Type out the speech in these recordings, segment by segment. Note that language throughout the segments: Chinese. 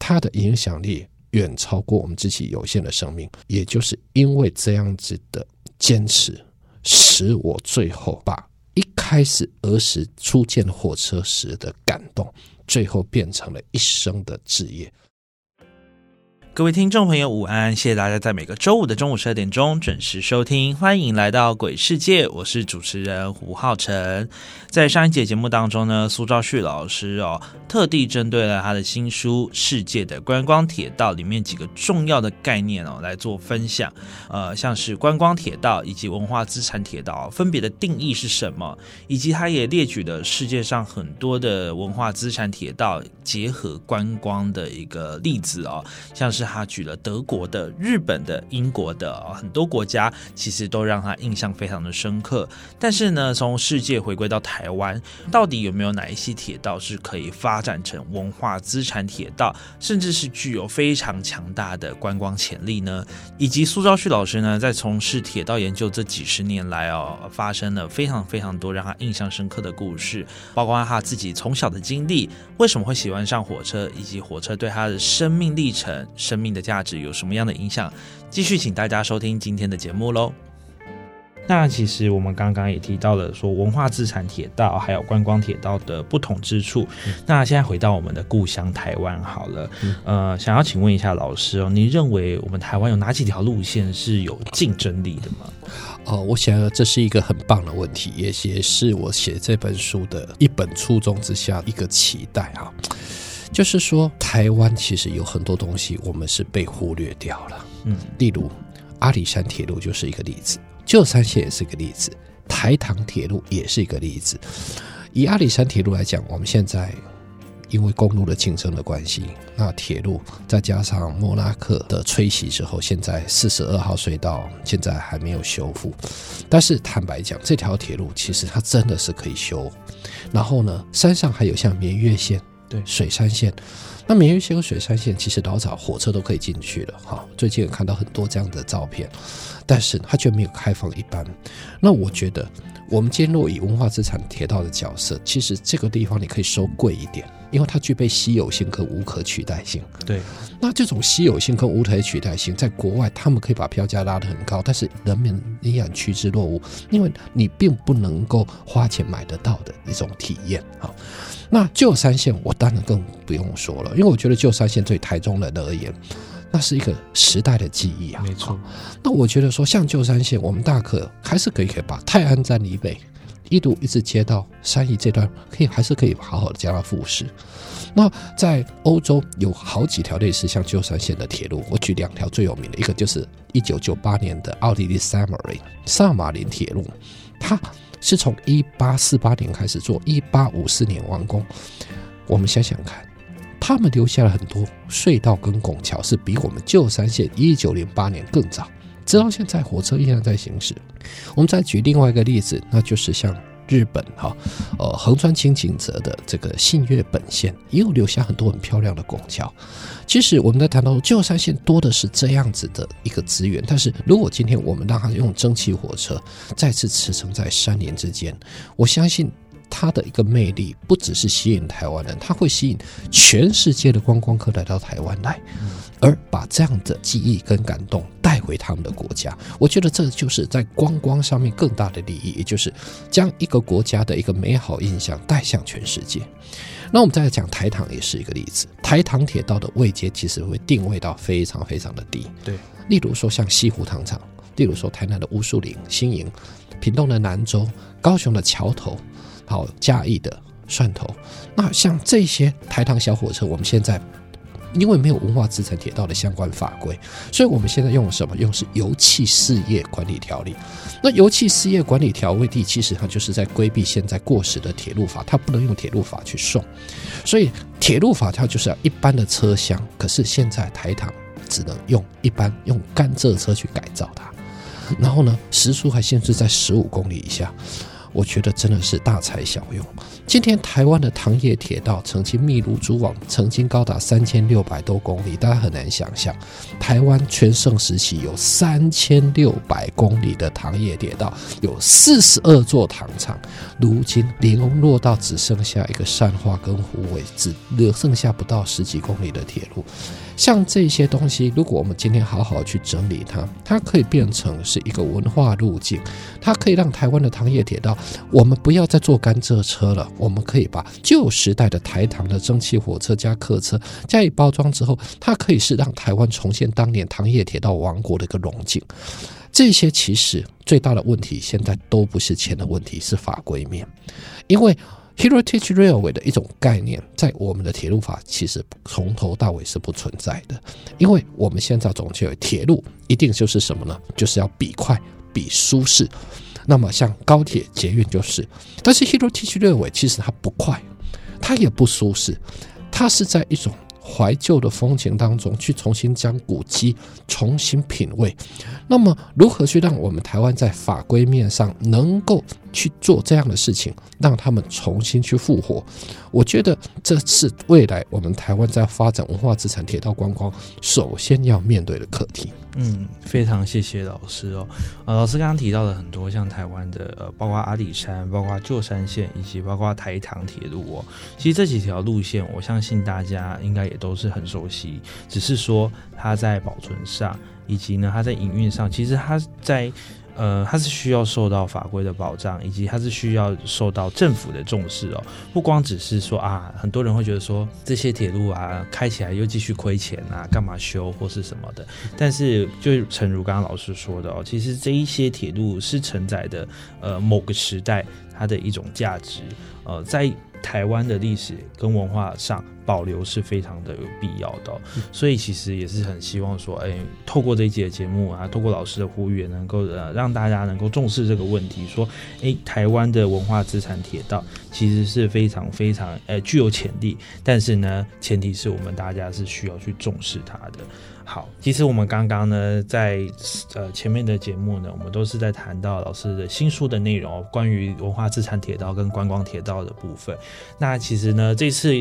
它的影响力远超过我们自己有限的生命，也就是因为这样子的坚持，使我最后把一开始儿时初见火车时的感动，最后变成了一生的志业。各位听众朋友，午安！谢谢大家在每个周五的中午十二点钟准时收听，欢迎来到鬼世界，我是主持人胡浩辰。在上一节节目当中呢，苏兆旭老师哦，特地针对了他的新书《世界的观光铁道》里面几个重要的概念哦来做分享。呃，像是观光铁道以及文化资产铁道分别的定义是什么，以及他也列举了世界上很多的文化资产铁道结合观光的一个例子哦，像是。他举了德国的、日本的、英国的很多国家，其实都让他印象非常的深刻。但是呢，从世界回归到台湾，到底有没有哪一些铁道是可以发展成文化资产铁道，甚至是具有非常强大的观光潜力呢？以及苏昭旭老师呢，在从事铁道研究这几十年来哦，发生了非常非常多让他印象深刻的故事，包括他自己从小的经历，为什么会喜欢上火车，以及火车对他的生命历程。生命的价值有什么样的影响？继续请大家收听今天的节目喽。那其实我们刚刚也提到了说文化资产铁道还有观光铁道的不同之处。那现在回到我们的故乡台湾好了，呃，想要请问一下老师哦，你认为我们台湾有哪几条路线是有竞争力的吗？哦，我想这是一个很棒的问题，也也是我写这本书的一本初衷之下一个期待哈。就是说，台湾其实有很多东西我们是被忽略掉了。嗯，例如阿里山铁路就是一个例子，旧山线也是一个例子，台糖铁路也是一个例子。以阿里山铁路来讲，我们现在因为公路的竞争的关系，那铁路再加上莫拉克的吹袭之后，现在四十二号隧道现在还没有修复。但是坦白讲，这条铁路其实它真的是可以修。然后呢，山上还有像绵月线。对水山线，那明月线和水山线其实老早火车都可以进去了哈。最近也看到很多这样的照片，但是它却没有开放一般。那我觉得，我们今天若以文化资产铁道的角色，其实这个地方你可以收贵一点。因为它具备稀有性跟无可取代性。对，那这种稀有性跟无可取代性，在国外他们可以把票价拉得很高，但是人民依然趋之若鹜，因为你并不能够花钱买得到的一种体验啊。那旧山线我当然更不用说了，因为我觉得旧山线对台中人而言，那是一个时代的记忆啊。没错。那我觉得说，像旧山线，我们大可还是可以可以把泰安站以北。一路一直接到山义这段，可以还是可以好好的加到复试。那在欧洲有好几条类似像旧山线的铁路，我举两条最有名的，一个就是一九九八年的奥地利萨马林萨马林铁路，它是从一八四八年开始做，一八五四年完工。我们想想看，他们留下了很多隧道跟拱桥，是比我们旧山线一九零八年更早。直到现在，火车依然在行驶。我们再举另外一个例子，那就是像日本哈，呃，横穿清井泽的这个信越本线，也有留下很多很漂亮的拱桥。其实我们在谈到旧山线多的是这样子的一个资源，但是如果今天我们让它用蒸汽火车再次驰骋在山林之间，我相信它的一个魅力不只是吸引台湾人，它会吸引全世界的观光客来到台湾来，而把这样的记忆跟感动带回他们的国家。我觉得这就是在观光上面更大的利益，也就是将一个国家的一个美好印象带向全世界。那我们再来讲台糖，也是一个例子。台糖铁道的位阶其实会定位到非常非常的低，对，例如说像西湖糖厂，例如说台南的乌树林、新营、屏东的南州、高雄的桥头，好嘉义的蒜头。那像这些台糖小火车，我们现在因为没有文化资产铁道的相关法规，所以我们现在用什么？用是油气事业管理条例。那油气事业管理条例其实它就是在规避现在过时的铁路法，它不能用铁路法去送，所以铁路法它就是要一般的车厢，可是现在台糖只能用一般用甘蔗车去改造它，然后呢时速还限制在十五公里以下。我觉得真的是大材小用。今天台湾的糖业铁道曾经密如蛛网，曾经高达三千六百多公里，大家很难想象，台湾全盛时期有三千六百公里的糖业铁道，有四十二座糖厂，如今零落到只剩下一个善化跟湖尾，只留剩下不到十几公里的铁路。像这些东西，如果我们今天好好去整理它，它可以变成是一个文化路径，它可以让台湾的糖业铁道，我们不要再坐甘蔗车了，我们可以把旧时代的台糖的蒸汽火车加客车加以包装之后，它可以是让台湾重现当年糖业铁道王国的一个荣景。这些其实最大的问题，现在都不是钱的问题，是法规面，因为。Heritage Railway 的一种概念，在我们的铁路法其实从头到尾是不存在的，因为我们现在总结为铁路一定就是什么呢？就是要比快、比舒适。那么像高铁、捷运就是，但是 Heritage Railway 其实它不快，它也不舒适，它是在一种。怀旧的风情当中，去重新将古迹重新品味。那么，如何去让我们台湾在法规面上能够去做这样的事情，让他们重新去复活？我觉得这是未来我们台湾在发展文化资产、铁道观光首先要面对的课题。嗯，非常谢谢老师哦。呃，老师刚刚提到了很多，像台湾的呃，包括阿里山、包括旧山线，以及包括台塘铁路哦。其实这几条路线，我相信大家应该也都是很熟悉，只是说它在保存上，以及呢它在营运上，其实它在。呃，它是需要受到法规的保障，以及它是需要受到政府的重视哦。不光只是说啊，很多人会觉得说这些铁路啊开起来又继续亏钱啊，干嘛修或是什么的。但是，就诚如刚刚老师说的哦，其实这一些铁路是承载的呃某个时代它的一种价值，呃，在。台湾的历史跟文化上保留是非常的有必要的，所以其实也是很希望说，哎，透过这一节节目啊，透过老师的呼吁，能够呃让大家能够重视这个问题，说，哎，台湾的文化资产铁道其实是非常非常呃具有潜力，但是呢，前提是我们大家是需要去重视它的。好，其实我们刚刚呢，在呃前面的节目呢，我们都是在谈到老师的新书的内容，关于文化资产铁道跟观光铁道的部分。那其实呢，这次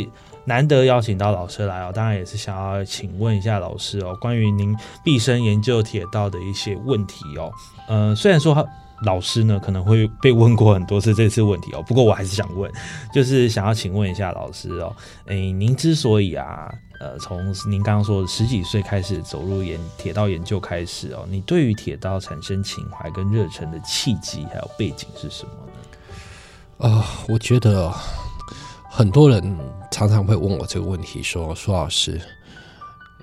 难得邀请到老师来哦，当然也是想要请问一下老师哦，关于您毕生研究铁道的一些问题哦。嗯，虽然说老师呢可能会被问过很多次这次问题哦，不过我还是想问，就是想要请问一下老师哦，哎，您之所以啊。呃，从您刚刚说十几岁开始走入研铁道研究开始哦，你对于铁道产生情怀跟热忱的契机还有背景是什么呢？啊，我觉得很多人常常会问我这个问题，说苏老师。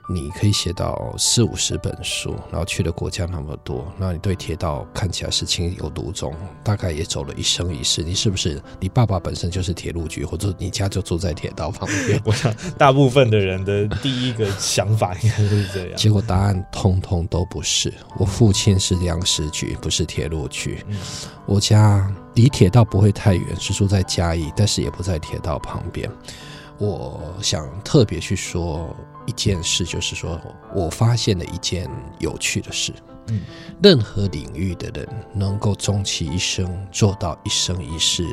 你可以写到四五十本书，然后去的国家那么多，那你对铁道看起来是情有独钟，大概也走了一生一世。你是不是你爸爸本身就是铁路局，或者你家就住在铁道旁边？我想大部分的人的第一个想法应该都是这样。结果答案通通都不是。我父亲是粮食局，不是铁路局。我家离铁道不会太远，是住在嘉义，但是也不在铁道旁边。我想特别去说。一件事就是说，我发现了一件有趣的事。嗯，任何领域的人能够终其一生做到一生一世、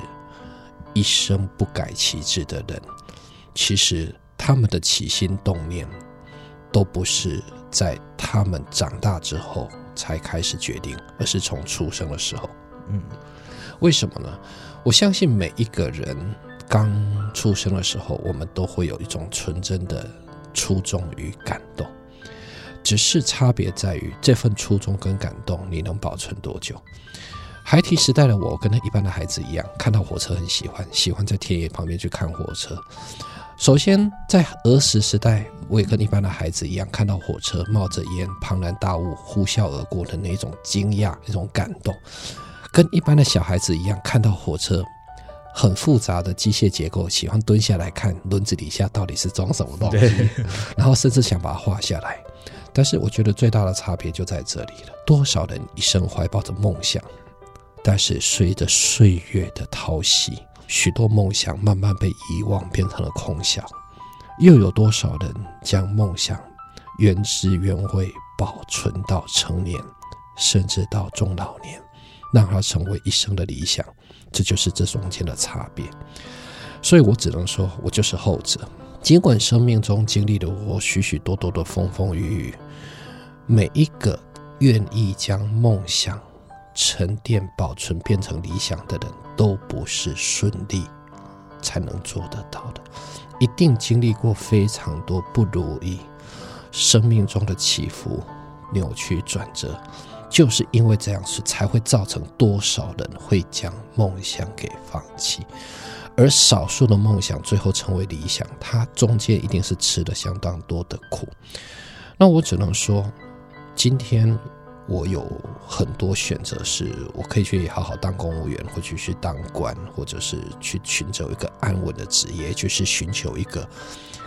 一生不改其志的人，其实他们的起心动念都不是在他们长大之后才开始决定，而是从出生的时候。嗯。为什么呢？我相信每一个人刚出生的时候，我们都会有一种纯真的初衷与感动，只是差别在于这份初衷跟感动你能保存多久。孩提时代的我，跟那一般的孩子一样，看到火车很喜欢，喜欢在田野旁边去看火车。首先，在儿时时代，我也跟一般的孩子一样，看到火车冒着烟、庞然大物呼啸而过的那种惊讶、那种感动，跟一般的小孩子一样，看到火车很复杂的机械结构，喜欢蹲下来看轮子底下到底是装什么东西，然后甚至想把它画下来。但是，我觉得最大的差别就在这里了：多少人一生怀抱着梦想，但是随着岁月的淘洗。许多梦想慢慢被遗忘，变成了空想；又有多少人将梦想原汁原味保存到成年，甚至到中老年，让它成为一生的理想？这就是这中间的差别。所以我只能说，我就是后者。尽管生命中经历了我许许多多的风风雨雨，每一个愿意将梦想。沉淀、保存、变成理想的人，都不是顺利才能做得到的，一定经历过非常多不如意，生命中的起伏、扭曲、转折，就是因为这样子，才会造成多少人会将梦想给放弃，而少数的梦想最后成为理想，它中间一定是吃了相当多的苦。那我只能说，今天。我有很多选择，是我可以去好好当公务员，或者去当官，或者是去寻找一个安稳的职业，就是寻求一个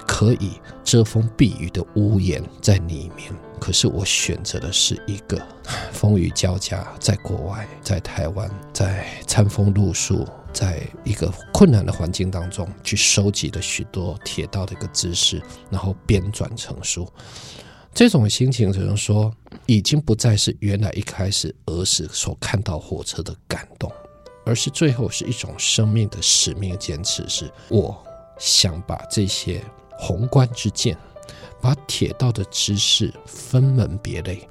可以遮风避雨的屋檐在里面。可是我选择的是一个 风雨交加，在国外，在台湾，在餐风露宿，在一个困难的环境当中，去收集了许多铁道的一个知识，然后编撰成书。这种心情只能说，已经不再是原来一开始儿时所看到火车的感动，而是最后是一种生命的使命坚持。是我想把这些宏观之见，把铁道的知识分门别类，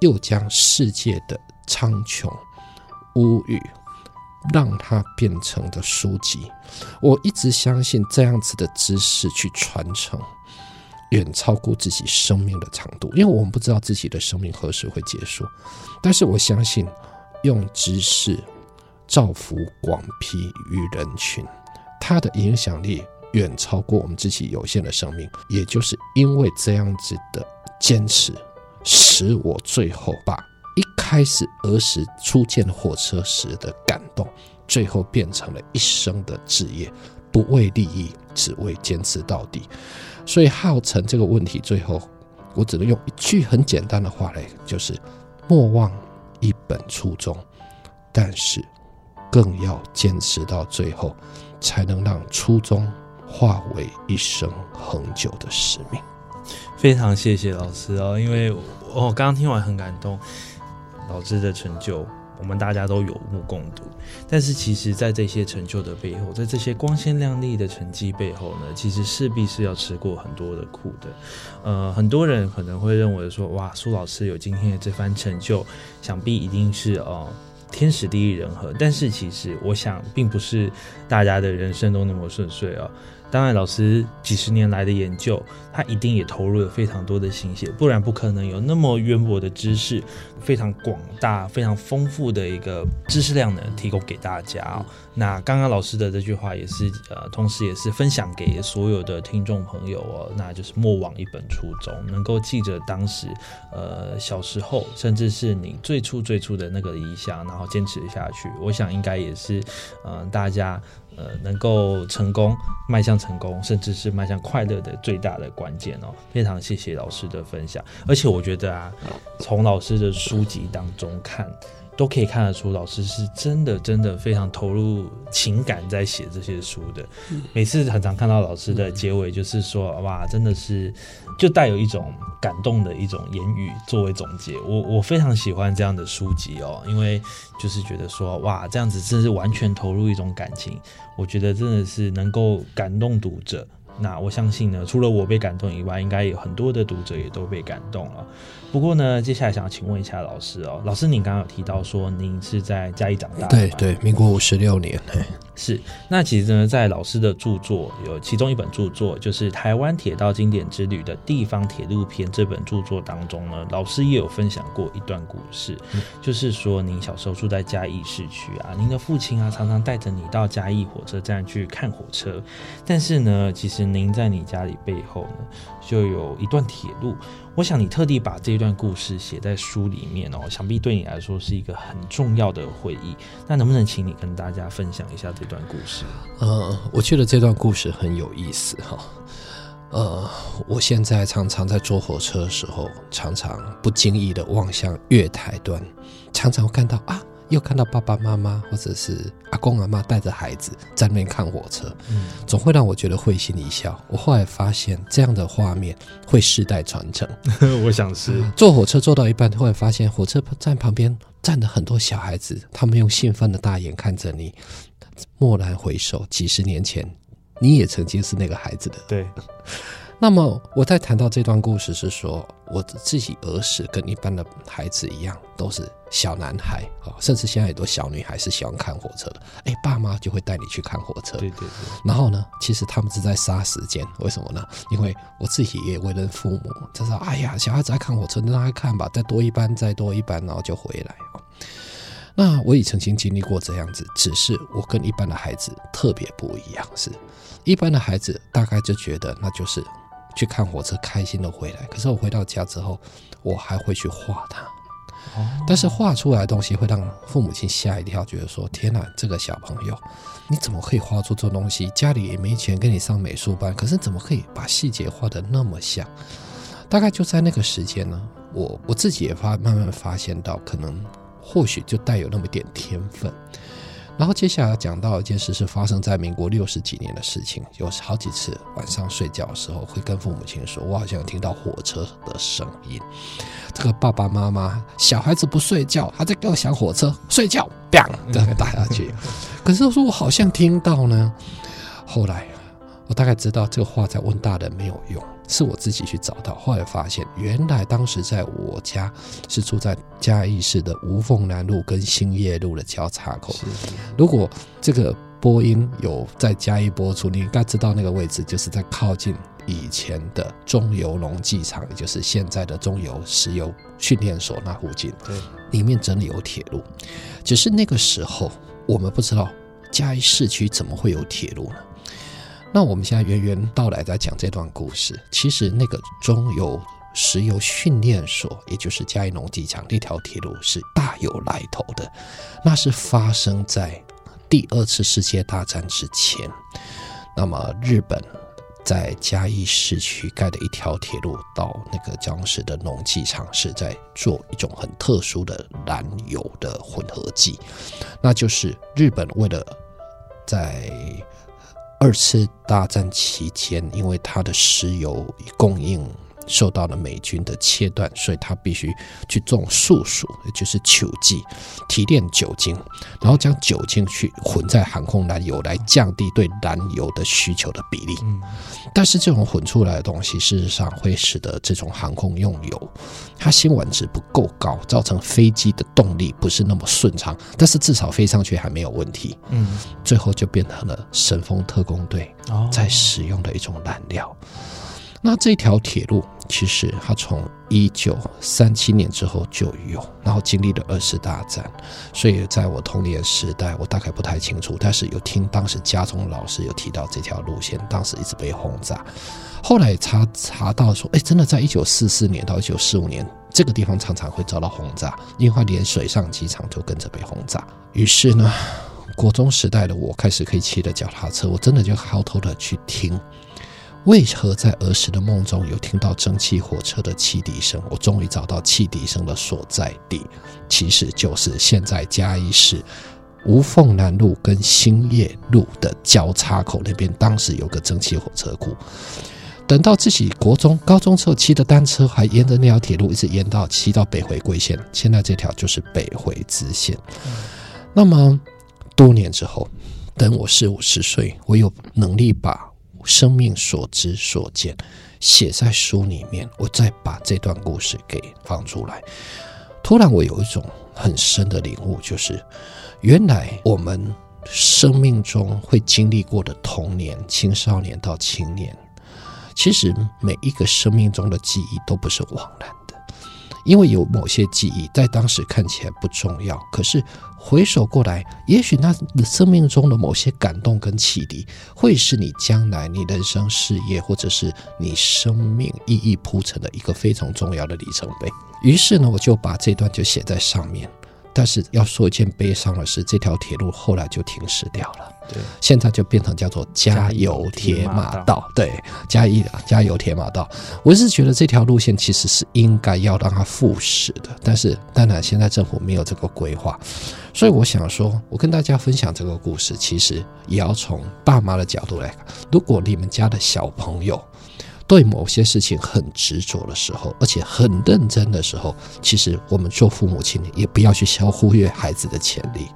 又将世界的苍穹乌宇，让它变成的书籍。我一直相信这样子的知识去传承。远超过自己生命的长度，因为我们不知道自己的生命何时会结束。但是我相信，用知识造福广批于人群，它的影响力远超过我们自己有限的生命。也就是因为这样子的坚持，使我最后把一开始儿时初见火车时的感动，最后变成了一生的志业，不为利益，只为坚持到底。所以，浩成这个问题，最后我只能用一句很简单的话来，就是莫忘一本初衷，但是更要坚持到最后，才能让初衷化为一生恒久的使命。非常谢谢老师哦，因为我刚刚听完很感动，老师的成就。我们大家都有目共睹，但是其实，在这些成就的背后，在这些光鲜亮丽的成绩背后呢，其实势必是要吃过很多的苦的。呃，很多人可能会认为说，哇，苏老师有今天的这番成就，想必一定是哦天时地利人和。但是其实，我想并不是大家的人生都那么顺遂啊。当然，老师几十年来的研究，他一定也投入了非常多的心血，不然不可能有那么渊博的知识，非常广大、非常丰富的一个知识量呢，提供给大家。那刚刚老师的这句话也是，呃，同时也是分享给所有的听众朋友哦，那就是莫忘一本初衷，能够记着当时，呃，小时候，甚至是你最初最初的那个理想，然后坚持下去。我想应该也是，嗯，大家。呃，能够成功迈向成功，甚至是迈向快乐的最大的关键哦。非常谢谢老师的分享，而且我觉得啊，从老师的书籍当中看。都可以看得出，老师是真的真的非常投入情感在写这些书的。每次很常看到老师的结尾，就是说哇，真的是就带有一种感动的一种言语作为总结。我我非常喜欢这样的书籍哦，因为就是觉得说哇，这样子真是完全投入一种感情。我觉得真的是能够感动读者。那我相信呢，除了我被感动以外，应该有很多的读者也都被感动了。不过呢，接下来想要请问一下老师哦，老师您刚刚有提到说您是在嘉义长大，对对，民国五十六年，是，那其实呢，在老师的著作有其中一本著作，就是《台湾铁道经典之旅的地方铁路篇》这本著作当中呢，老师也有分享过一段故事，就是说您小时候住在嘉义市区啊，您的父亲啊常常带着你到嘉义火车站去看火车，但是呢，其实您在你家里背后呢，就有一段铁路。我想你特地把这段故事写在书里面哦，想必对你来说是一个很重要的回忆。那能不能请你跟大家分享一下这段故事？呃，我觉得这段故事很有意思哈。呃，我现在常常在坐火车的时候，常常不经意的望向月台端，常常会看到啊，又看到爸爸妈妈或者是阿公阿妈带着孩子在那边看火车，嗯，总会让我觉得会心一笑。我后来发现，这样的画面会世代传承。我想是坐火车坐到一半，突然发现火车站旁边站着很多小孩子，他们用兴奋的大眼看着你。蓦然回首，几十年前，你也曾经是那个孩子的。对，那么我在谈到这段故事是说，我自己儿时跟一般的孩子一样，都是小男孩啊，甚至现在很多小女孩是喜欢看火车的。哎，爸妈就会带你去看火车。对对对，然后呢，其实他们是在杀时间，为什么呢？因为我自己也为人父母，就是哎呀，小孩子爱看火车，那让他看吧，再多一班，再多一班，然后就回来。那我也曾经经历过这样子，只是我跟一般的孩子特别不一样，是一般的孩子大概就觉得那就是去看火车，开心的回来。可是我回到家之后，我还会去画它。但是画出来的东西会让父母亲吓一跳，觉得说：“天哪，这个小朋友，你怎么可以画出这东西？家里也没钱给你上美术班，可是怎么可以把细节画得那么像？”大概就在那个时间呢，我我自己也发慢慢发现到，可能或许就带有那么一点天分。然后接下来讲到一件事，是发生在民国六十几年的事情，有好几次晚上睡觉的时候，会跟父母亲说：“我好像有听到火车的声音。”这个爸爸妈妈小孩子不睡觉，还在给我想火车，睡觉，bang，这样打下去。可是我说我好像听到呢。后来我大概知道这个话在问大人没有用，是我自己去找到。后来发现，原来当时在我家是住在嘉义市的无缝南路跟兴业路的交叉口。如果这个播音有在嘉义播出，你应该知道那个位置就是在靠近以前的中油农技厂，也就是现在的中油石油训练所那附近。对，里面真的有铁路，只是那个时候我们不知道嘉义市区怎么会有铁路呢？那我们现在源源道来在讲这段故事，其实那个中油石油训练所，也就是嘉义农机场那条铁路是大有来头的，那是发生在第二次世界大战之前。那么日本在嘉义市区盖的一条铁路到那个当时的农机厂，是在做一种很特殊的燃油的混合剂，那就是日本为了在二次大战期间，因为它的石油供应受到了美军的切断，所以他必须去种树薯，也就是酒剂，提炼酒精，然后将酒精去混在航空燃油，来降低对燃油的需求的比例。嗯，但是这种混出来的东西，事实上会使得这种航空用油，它辛烷值不够高，造成飞机的动力不是那么顺畅。但是至少飞上去还没有问题。嗯，最后就变成了神风特工队哦在使用的一种燃料。那这条铁路其实它从一九三七年之后就有，然后经历了二次大战，所以在我童年时代，我大概不太清楚，但是有听当时家中老师有提到这条路线，当时一直被轰炸。后来查查到说，哎，真的在一九四四年到一九四五年，这个地方常常会遭到轰炸，因为它连水上机场都跟着被轰炸。于是呢，国中时代的我开始可以骑着脚踏车，我真的就偷偷的去听，为何在儿时的梦中有听到蒸汽火车的汽笛声？我终于找到汽笛声的所在地，其实就是现在嘉义市无缝南路跟兴业路的交叉口那边，当时有个蒸汽火车库。等到自己国中、高中时候骑的单车，还沿着那条铁路一直沿到骑到北回归线，现在这条就是北回支线。那么多年之后，等我四五十岁，我有能力把生命所知所见写在书里面，我再把这段故事给放出来。突然，我有一种很深的领悟，就是原来我们生命中会经历过的童年、青少年到青年，其实每一个生命中的记忆都不是枉然，因为有某些记忆在当时看起来不重要，可是。回首过来，也许那生命中的某些感动跟启迪，会是你将来你人生事业，或者是你生命意义铺成的一个非常重要的里程碑。于是呢，我就把这段就写在上面。但是要说一件悲伤的事，这条铁路后来就停驶掉了。对，现在就变成叫做加油铁马道。对，加一加油铁马道。我是觉得这条路线其实是应该要让它复驶的，但是当然现在政府没有这个规划，所以我想说，我跟大家分享这个故事，其实也要从爸妈的角度来看。如果你们家的小朋友，对某些事情很执着的时候，而且很认真的时候，其实我们做父母亲也不要去消忽略孩子的潜力，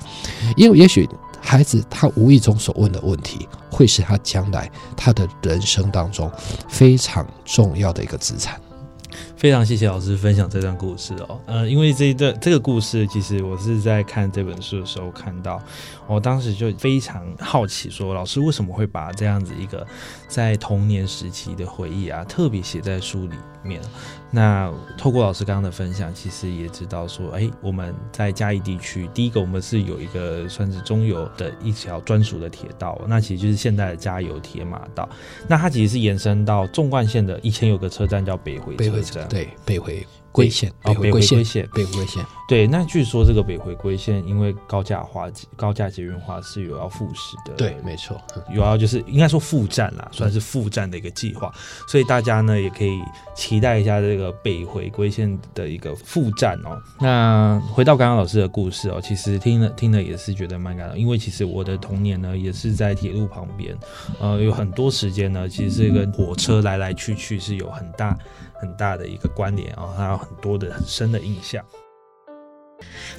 因为也许孩子他无意中所问的问题，会是他将来他的人生当中非常重要的一个资产。非常谢谢老师分享这段故事哦，呃，因为这一段这个故事，其实我是在看这本书的时候看到，我当时就非常好奇，说老师为什么会把这样子一个在童年时期的回忆啊，特别写在书里面。那透过老师刚刚的分享，其实也知道说，哎，我们在嘉义地区，第一个我们是有一个算是中油的一条专属的铁道，那其实就是现在的加油铁马道。那它其实是延伸到纵贯线的，以前有个车站叫北回车站，对，北回。归线，北回归线，北回归线。对，那据说这个北回归线因为高架化、高架捷运化是有要复驶的。对，没错，有要就是应该说复站啦，算是复站的一个计划。所以大家呢也可以期待一下这个北回归线的一个复站哦。那回到刚刚老师的故事哦，其实听了听了也是觉得蛮感动，因为其实我的童年呢也是在铁路旁边，呃，有很多时间呢其实是跟火车来来去去是有很大。很大的一个关联啊，还有很多的很深的印象。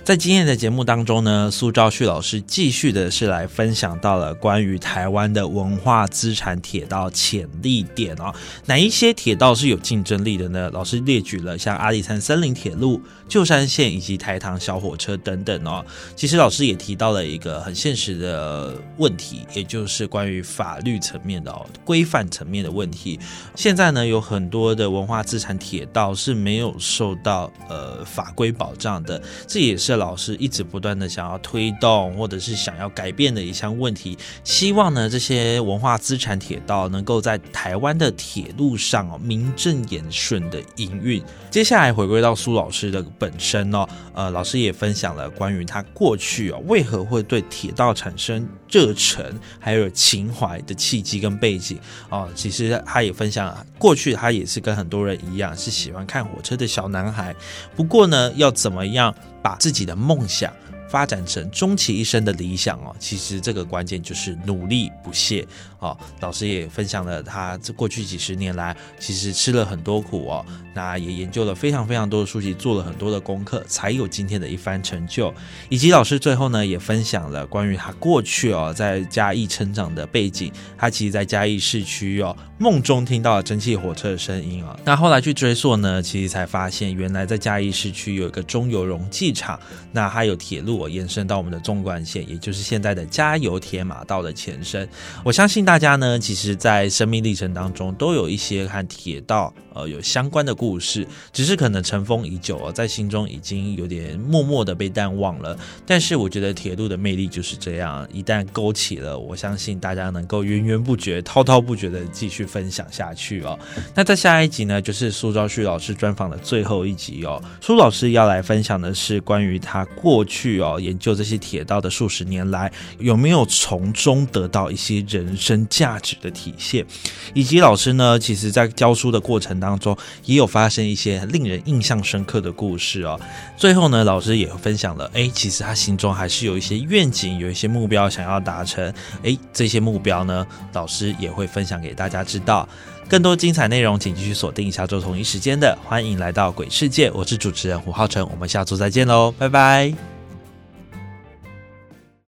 在今天的节目当中呢，苏兆旭老师继续的是来分享到了关于台湾的文化资产铁道潜力点哦，哪一些铁道是有竞争力的呢？老师列举了像阿里山森林铁路、旧山线以及台糖小火车等等哦。其实老师也提到了一个很现实的问题，也就是关于法律层面的哦，规范层面的问题。现在呢，有很多的文化资产铁道是没有受到呃法规保障的。这也是老师一直不断的想要推动，或者是想要改变的一项问题。希望呢，这些文化资产铁道能够在台湾的铁路上哦，名正言顺的营运。接下来回归到苏老师的本身哦，呃，老师也分享了关于他过去哦，为何会对铁道产生热忱，还有情怀的契机跟背景哦。其实他也分享，过去他也是跟很多人一样，是喜欢看火车的小男孩。不过呢，要怎么样？把自己的梦想。发展成终其一生的理想哦，其实这个关键就是努力不懈哦。老师也分享了他这过去几十年来，其实吃了很多苦哦，那也研究了非常非常多的书籍，做了很多的功课，才有今天的一番成就。以及老师最后呢，也分享了关于他过去哦在嘉义成长的背景。他其实，在嘉义市区哦，梦中听到了蒸汽火车的声音哦。那后来去追溯呢，其实才发现，原来在嘉义市区有一个中油溶剂厂，那还有铁路。延伸到我们的纵贯线，也就是现在的加油铁马道的前身。我相信大大家呢，其实，在生命历程当中，都有一些和铁道呃有相关的故事，只是可能尘封已久哦，在心中已经有点默默的被淡忘了。但是，我觉得铁路的魅力就是这样，一旦勾起了，我相信大家能够源源不绝、滔滔不绝的继续分享下去哦。那在下一集呢，就是苏昭旭老师专访的最后一集哦。苏老师要来分享的是关于他过去哦。研究这些铁道的数十年来，有没有从中得到一些人生价值的体现？以及老师呢，其实在教书的过程当中，也有发生一些令人印象深刻的故事哦。最后呢，老师也分享了，哎，其实他心中还是有一些愿景，有一些目标想要达成。哎，这些目标呢，老师也会分享给大家知道。更多精彩内容，请继续锁定下周同一时间的《欢迎来到鬼世界》，我是主持人胡浩辰，我们下周再见喽，拜拜。